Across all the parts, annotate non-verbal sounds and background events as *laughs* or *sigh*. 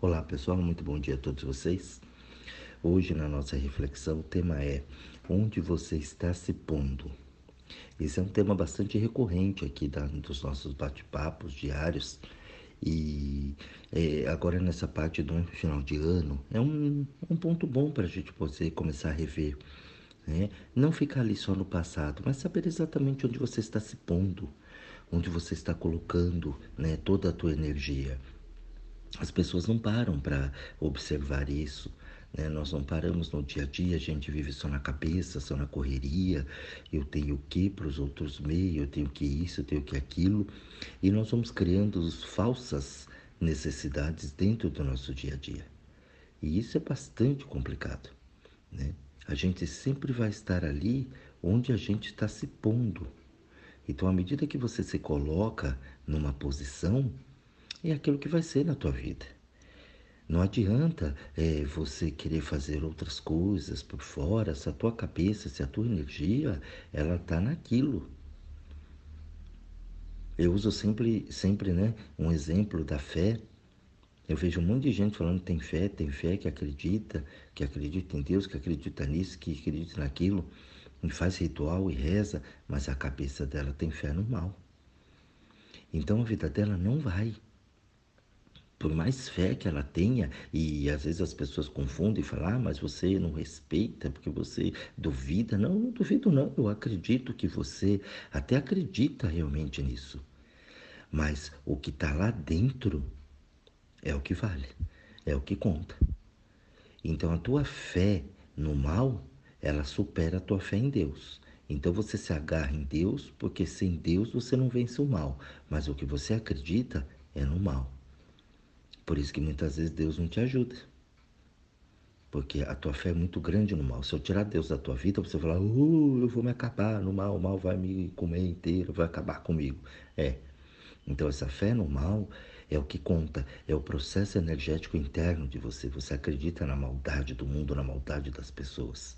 Olá pessoal, muito bom dia a todos vocês. Hoje na nossa reflexão o tema é onde você está se pondo. Esse é um tema bastante recorrente aqui da, dos nossos bate-papos diários e é, agora nessa parte do final de ano é um, um ponto bom para a gente poder começar a rever. Né? Não ficar ali só no passado, mas saber exatamente onde você está se pondo, onde você está colocando né, toda a tua energia. As pessoas não param para observar isso. Né? Nós não paramos no dia a dia, a gente vive só na cabeça, só na correria. Eu tenho o que para os outros meios, eu tenho que isso, eu tenho que aquilo. E nós vamos criando falsas necessidades dentro do nosso dia a dia. E isso é bastante complicado. Né? A gente sempre vai estar ali onde a gente está se pondo. Então, à medida que você se coloca numa posição, é aquilo que vai ser na tua vida. Não adianta é, você querer fazer outras coisas por fora, se a tua cabeça, se a tua energia, ela está naquilo. Eu uso sempre, sempre né, um exemplo da fé. Eu vejo um monte de gente falando tem fé, tem fé, que acredita, que acredita em Deus, que acredita nisso, que acredita naquilo, e faz ritual e reza, mas a cabeça dela tem fé no mal. Então a vida dela não vai por mais fé que ela tenha, e às vezes as pessoas confundem e falam, ah, mas você não respeita porque você duvida. Não, não duvido não, eu acredito que você até acredita realmente nisso. Mas o que está lá dentro é o que vale, é o que conta. Então a tua fé no mal, ela supera a tua fé em Deus. Então você se agarra em Deus, porque sem Deus você não vence o mal, mas o que você acredita é no mal. Por isso que muitas vezes Deus não te ajuda. Porque a tua fé é muito grande no mal. Se eu tirar Deus da tua vida, você falar, uh, eu vou me acabar no mal, o mal vai me comer inteiro, vai acabar comigo. É. Então essa fé no mal é o que conta, é o processo energético interno de você. Você acredita na maldade do mundo, na maldade das pessoas.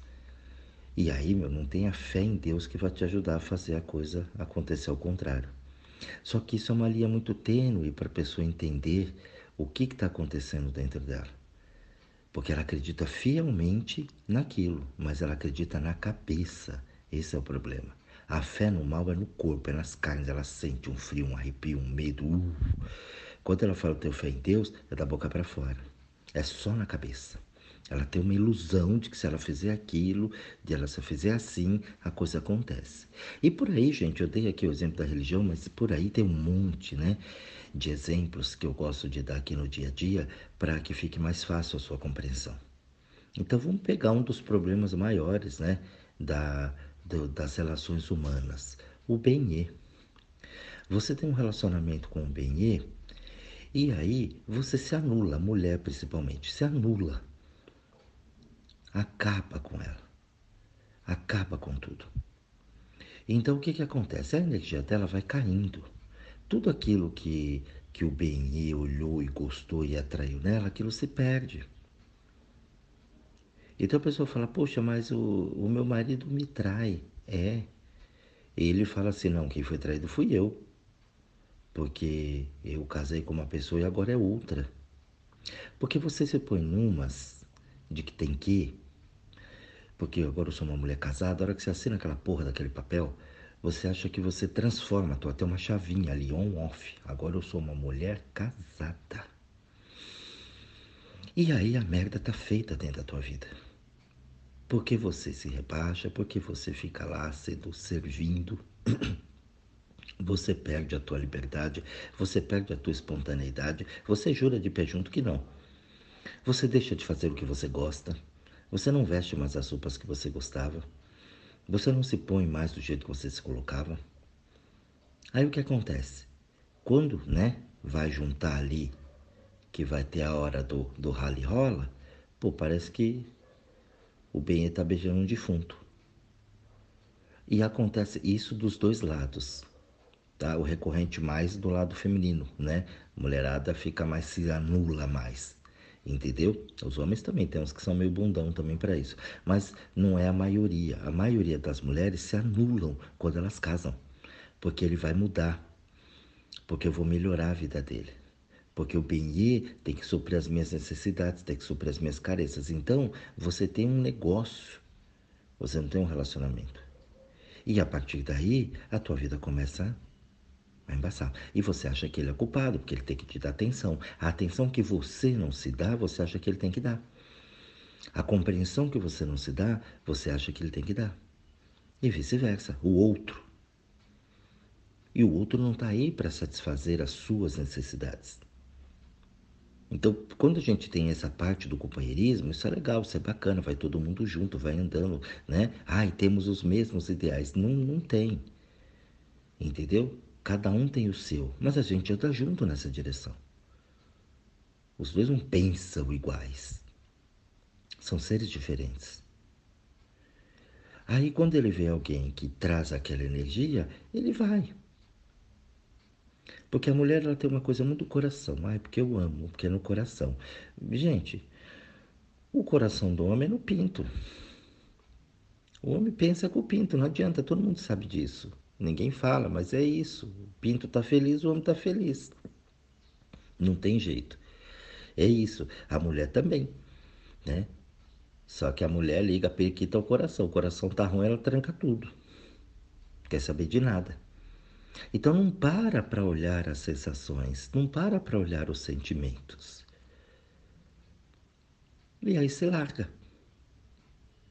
E aí, meu, não tenha fé em Deus que vai te ajudar a fazer a coisa acontecer ao contrário. Só que isso é uma linha muito tênue para a pessoa entender o que está acontecendo dentro dela. Porque ela acredita fielmente naquilo, mas ela acredita na cabeça. Esse é o problema. A fé no mal é no corpo, é nas carnes. Ela sente um frio, um arrepio, um medo. Uh. Quando ela fala ter fé em Deus, é da boca para fora. É só na cabeça. Ela tem uma ilusão de que se ela fizer aquilo, de ela se fizer assim, a coisa acontece. E por aí, gente, eu dei aqui o exemplo da religião, mas por aí tem um monte, né? de exemplos que eu gosto de dar aqui no dia a dia para que fique mais fácil a sua compreensão. Então vamos pegar um dos problemas maiores né, da, do, das relações humanas, o benê. Você tem um relacionamento com o benê e aí você se anula, mulher principalmente, se anula. Acaba com ela. Acaba com tudo. Então o que, que acontece? A energia dela vai caindo tudo aquilo que, que o Benê olhou e gostou e atraiu nela, aquilo se perde. Então a pessoa fala, poxa, mas o, o meu marido me trai. É. Ele fala assim, não, quem foi traído fui eu. Porque eu casei com uma pessoa e agora é outra. Porque você se põe numas de que tem que. Porque agora eu sou uma mulher casada, a hora que você assina aquela porra daquele papel, você acha que você transforma, tu até uma chavinha ali, on-off. Agora eu sou uma mulher casada. E aí a merda tá feita dentro da tua vida. Porque você se rebaixa, porque você fica lá sendo servindo. *clears throat* Você perde a tua liberdade, você perde a tua espontaneidade, você jura de pé junto que não. Você deixa de fazer o que você gosta, você não veste mais as roupas que você gostava, você não se põe mais do jeito que você se colocava. Aí o que acontece? Quando, né, vai juntar ali, que vai ter a hora do, do rally rola, pô, parece que o bem está beijando um defunto. E acontece isso dos dois lados, tá? O recorrente mais do lado feminino, né? Mulherada fica mais, se anula mais. Entendeu? Os homens também tem uns que são meio bundão também para isso. Mas não é a maioria. A maioria das mulheres se anulam quando elas casam. Porque ele vai mudar. Porque eu vou melhorar a vida dele. Porque o bem tem que suprir as minhas necessidades, tem que suprir as minhas carências. Então, você tem um negócio, você não tem um relacionamento. E a partir daí, a tua vida começa embaçar. E você acha que ele é culpado, porque ele tem que te dar atenção. A atenção que você não se dá, você acha que ele tem que dar. A compreensão que você não se dá, você acha que ele tem que dar. E vice-versa, o outro. E o outro não está aí para satisfazer as suas necessidades. Então, quando a gente tem essa parte do companheirismo, isso é legal, isso é bacana, vai todo mundo junto, vai andando, né? Ai, temos os mesmos ideais. Não, não tem. Entendeu? Cada um tem o seu, mas a gente anda junto nessa direção. Os dois não pensam iguais. São seres diferentes. Aí, quando ele vê alguém que traz aquela energia, ele vai. Porque a mulher ela tem uma coisa muito coração. Ah, é porque eu amo, porque é no coração. Gente, o coração do homem é no pinto. O homem pensa com o pinto, não adianta, todo mundo sabe disso. Ninguém fala, mas é isso. O pinto está feliz, o homem está feliz. Não tem jeito. É isso. A mulher também, né? Só que a mulher liga a periquita ao coração. O coração tá ruim, ela tranca tudo. Quer saber de nada. Então não para para olhar as sensações, não para para olhar os sentimentos. E aí se larga.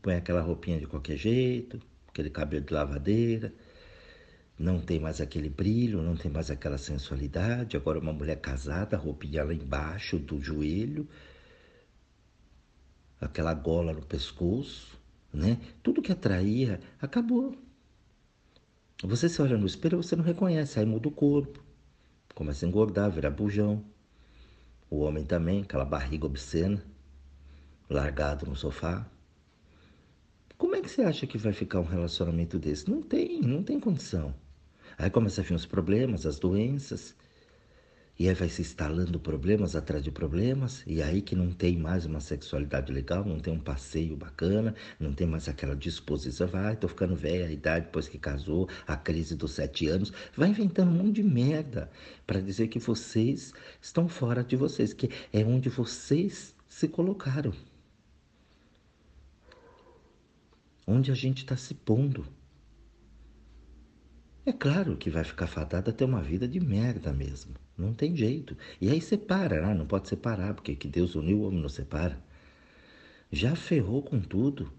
Põe aquela roupinha de qualquer jeito, aquele cabelo de lavadeira, não tem mais aquele brilho, não tem mais aquela sensualidade. Agora uma mulher casada, roupinha lá embaixo do joelho, aquela gola no pescoço, né? Tudo que atraía acabou. Você se olha no espelho, você não reconhece, aí muda o corpo, começa a engordar, vira bujão. O homem também, aquela barriga obscena, largado no sofá. Como é que você acha que vai ficar um relacionamento desse? Não tem, não tem condição. Aí começa a vir os problemas, as doenças, e aí vai se instalando problemas atrás de problemas, e aí que não tem mais uma sexualidade legal, não tem um passeio bacana, não tem mais aquela disposição, vai, tô ficando velha, a idade depois que casou, a crise dos sete anos, vai inventando um monte de merda para dizer que vocês estão fora de vocês, que é onde vocês se colocaram. Onde a gente está se pondo. É claro que vai ficar fadada a ter uma vida de merda mesmo. Não tem jeito. E aí separa, né? não pode separar, porque que Deus uniu o homem não separa. Já ferrou com tudo.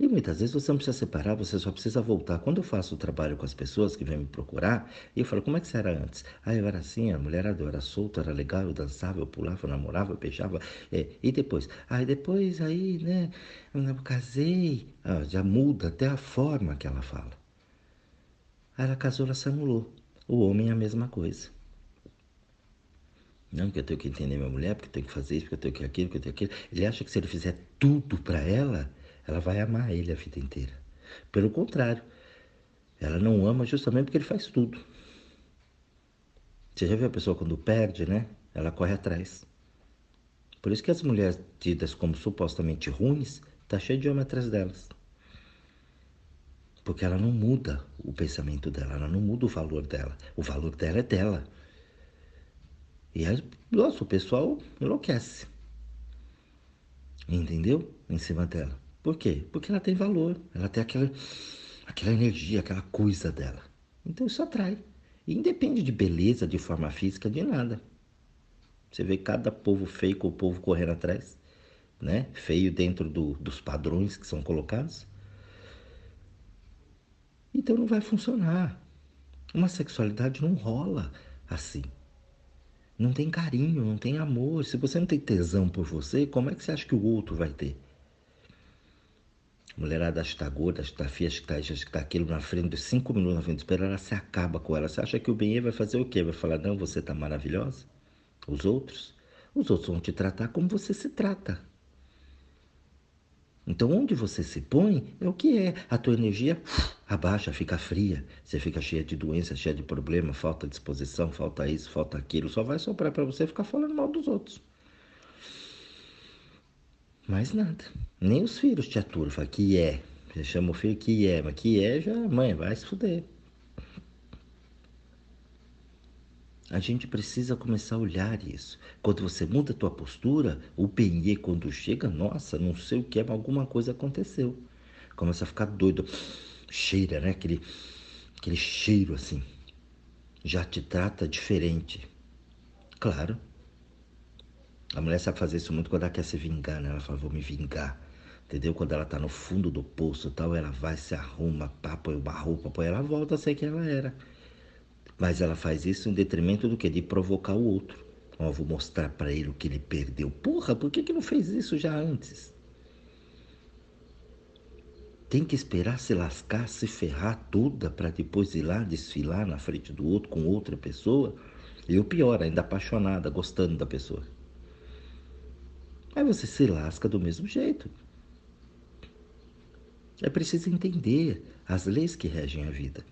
E muitas vezes você não precisa separar, você só precisa voltar. Quando eu faço o trabalho com as pessoas que vêm me procurar, eu falo, como é que você era antes? Ah, eu era assim, a mulher eu era solta, era legal, eu dançava, eu pulava, eu namorava, eu beijava. É, e depois? Ah, depois aí, né, eu casei. Ah, já muda até a forma que ela fala. Aí ela casou, ela se anulou. O homem é a mesma coisa. Não, que eu tenho que entender minha mulher, porque eu tenho que fazer isso, porque eu tenho que aquilo, porque eu tenho aquilo. Ele acha que se ele fizer tudo para ela, ela vai amar ele a vida inteira. Pelo contrário, ela não ama justamente porque ele faz tudo. Você já viu a pessoa quando perde, né? Ela corre atrás. Por isso que as mulheres tidas como supostamente ruins, tá cheio de homem atrás delas. Porque ela não muda o pensamento dela, ela não muda o valor dela. O valor dela é dela. E aí, nossa, o pessoal enlouquece. Entendeu? Em cima dela. Por quê? Porque ela tem valor, ela tem aquela, aquela energia, aquela coisa dela. Então isso atrai. E independe de beleza, de forma física, de nada. Você vê cada povo feio com o povo correndo atrás, né? Feio dentro do, dos padrões que são colocados. Então não vai funcionar. Uma sexualidade não rola assim. Não tem carinho, não tem amor. Se você não tem tesão por você, como é que você acha que o outro vai ter? Mulherada acha que tá gorda, que tá feia, que tá acha que tá aquilo na frente, cinco minutos na frente do ela se acaba com ela. Você acha que o bem vai fazer o quê? Vai falar, não, você tá maravilhosa? Os outros? Os outros vão te tratar como você se trata. Então, onde você se põe é o que é. A tua energia *sniffs* abaixa, fica fria. Você fica cheia de doenças, cheia de problema, falta disposição, falta isso, falta aquilo. Só vai soprar para você ficar falando mal dos outros. Mais nada. Nem os filhos te aturam. Fala que é. Você chama o filho que é, mas que é já, mãe, vai se fuder. A gente precisa começar a olhar isso. Quando você muda a tua postura, o penhê quando chega, nossa, não sei o que é, mas alguma coisa aconteceu. Começa a ficar doido. Cheira, né? Aquele, aquele cheiro assim. Já te trata diferente. Claro. A mulher sabe fazer isso muito quando ela quer se vingar, né? Ela fala, vou me vingar. Entendeu? Quando ela tá no fundo do poço tal, ela vai, se arruma, pá, põe uma roupa, põe, ela volta a ser quem ela era. Mas ela faz isso em detrimento do que? De provocar o outro. Ó, vou mostrar para ele o que ele perdeu. Porra, por que, que não fez isso já antes? Tem que esperar se lascar, se ferrar toda para depois ir lá desfilar na frente do outro com outra pessoa. E o pior, ainda apaixonada, gostando da pessoa. Aí você se lasca do mesmo jeito. É preciso entender as leis que regem a vida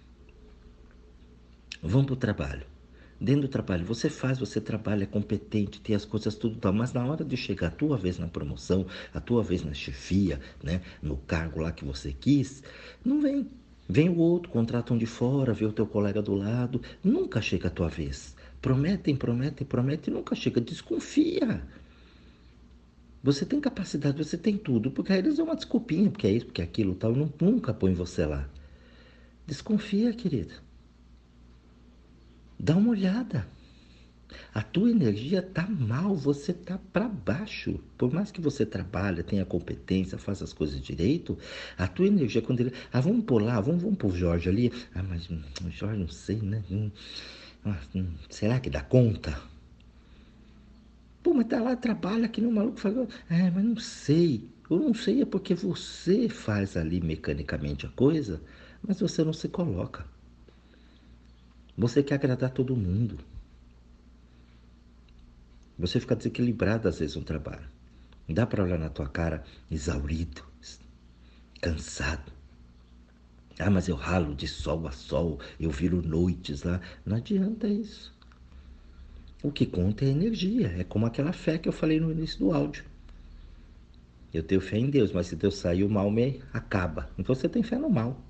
vão para o trabalho. Dentro do trabalho, você faz, você trabalha, é competente, tem as coisas tudo tal, mas na hora de chegar a tua vez na promoção, a tua vez na chefia, né, no cargo lá que você quis, não vem. Vem o outro, contratam de fora, vê o teu colega do lado, nunca chega a tua vez. Prometem, prometem, prometem, nunca chega. Desconfia. Você tem capacidade, você tem tudo, porque aí eles dão uma desculpinha, porque é isso, porque é aquilo tal, nunca põe você lá. Desconfia, querida. Dá uma olhada. A tua energia tá mal, você tá para baixo. Por mais que você trabalhe, tenha competência, faça as coisas direito, a tua energia quando ele, ah, vamos pôr lá, vamos, vamos pôr Jorge ali. Ah, mas hum, o Jorge não sei, né? Hum, ah, hum, será que dá conta? Pô, mas tá lá, trabalha aqui no maluco falou, é, mas não sei. Eu não sei é porque você faz ali mecanicamente a coisa, mas você não se coloca. Você quer agradar todo mundo. Você fica desequilibrado às vezes no trabalho. Dá para olhar na tua cara exaurido, cansado. Ah, mas eu ralo de sol a sol, eu viro noites lá. Não adianta isso. O que conta é energia. É como aquela fé que eu falei no início do áudio. Eu tenho fé em Deus, mas se Deus sair, o mal me acaba. Então você tem fé no mal.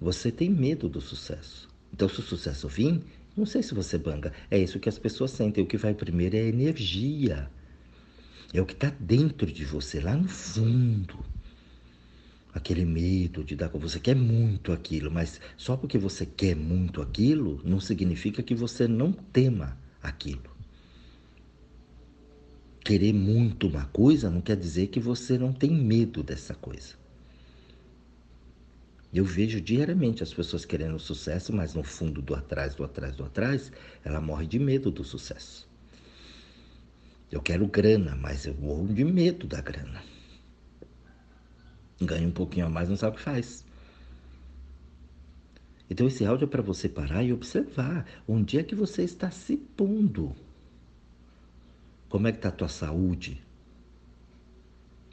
Você tem medo do sucesso. Então, se o sucesso vir, não sei se você banga. É isso que as pessoas sentem. O que vai primeiro é a energia. É o que está dentro de você, lá no fundo. Aquele medo de dar com você quer muito aquilo, mas só porque você quer muito aquilo, não significa que você não tema aquilo. Querer muito uma coisa não quer dizer que você não tem medo dessa coisa. Eu vejo diariamente as pessoas querendo sucesso, mas no fundo do atrás, do atrás, do atrás, ela morre de medo do sucesso. Eu quero grana, mas eu morro de medo da grana. Ganha um pouquinho a mais, não sabe o que faz. Então esse áudio é para você parar e observar onde é que você está se pondo. Como é que está a tua saúde?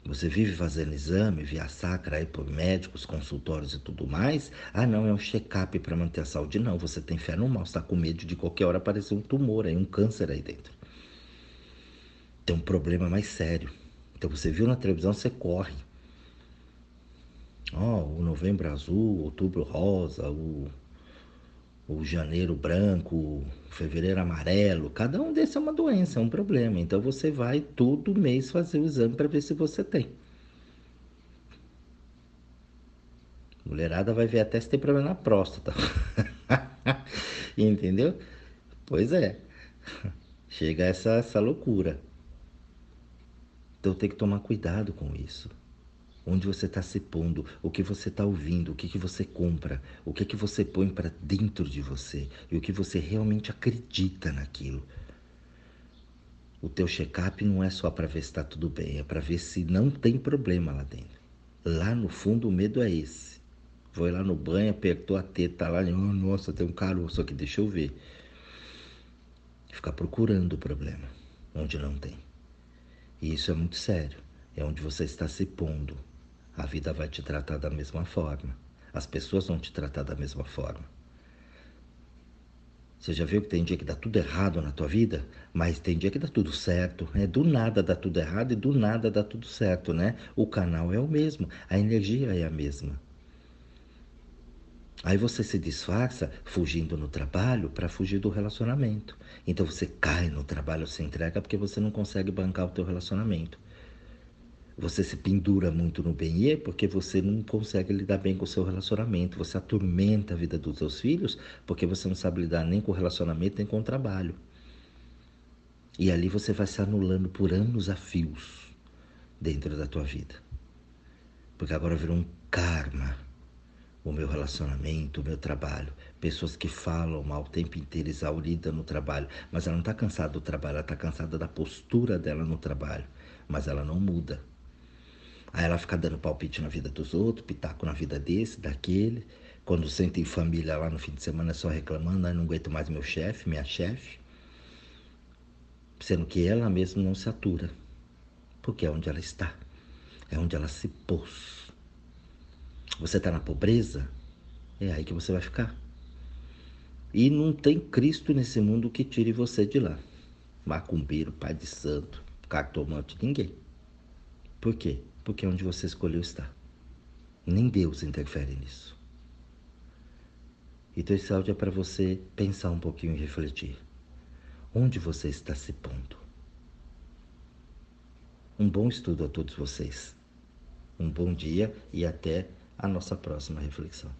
Você vive fazendo exame via sacra aí por médicos, consultórios e tudo mais. Ah, não, é um check-up para manter a saúde. Não, você tem fé no mal, está com medo de qualquer hora aparecer um tumor aí, um câncer aí dentro. Tem um problema mais sério. Então você viu na televisão, você corre. Oh, o novembro azul, outubro rosa, o o janeiro branco, o fevereiro amarelo, cada um desses é uma doença, é um problema. Então você vai todo mês fazer o exame para ver se você tem. Mulherada vai ver até se tem problema na próstata. *laughs* Entendeu? Pois é. Chega essa, essa loucura. Então tem que tomar cuidado com isso onde você está se pondo, o que você está ouvindo, o que, que você compra, o que, que você põe para dentro de você e o que você realmente acredita naquilo. O teu check-up não é só para ver se está tudo bem, é para ver se não tem problema lá dentro. Lá no fundo o medo é esse. Foi lá no banho, apertou a teta lá, oh, nossa, tem um caroço aqui, deixa eu ver. Ficar procurando o problema onde não tem. E isso é muito sério. É onde você está se pondo, a vida vai te tratar da mesma forma. As pessoas vão te tratar da mesma forma. Você já viu que tem dia que dá tudo errado na tua vida, mas tem dia que dá tudo certo. É do nada dá tudo errado e do nada dá tudo certo, né? O canal é o mesmo, a energia é a mesma. Aí você se disfarça fugindo no trabalho para fugir do relacionamento. Então você cai no trabalho, se entrega porque você não consegue bancar o teu relacionamento. Você se pendura muito no bem porque você não consegue lidar bem com o seu relacionamento. Você atormenta a vida dos seus filhos porque você não sabe lidar nem com o relacionamento nem com o trabalho. E ali você vai se anulando por anos a fios dentro da tua vida. Porque agora virou um karma o meu relacionamento, o meu trabalho. Pessoas que falam mal o tempo inteiro, exaurida no trabalho, mas ela não está cansada do trabalho, ela está cansada da postura dela no trabalho, mas ela não muda. Aí ela fica dando palpite na vida dos outros, pitaco na vida desse, daquele. Quando senta em família lá no fim de semana só reclamando, ah, não aguento mais meu chefe, minha chefe. Sendo que ela mesma não se atura. Porque é onde ela está. É onde ela se pôs você está na pobreza, é aí que você vai ficar. E não tem Cristo nesse mundo que tire você de lá. Macumbeiro, pai de santo, cartomante, ninguém. Por quê? Porque é onde você escolheu estar. Nem Deus interfere nisso. Então esse áudio é para você pensar um pouquinho e refletir. Onde você está se pondo? Um bom estudo a todos vocês. Um bom dia e até a nossa próxima reflexão.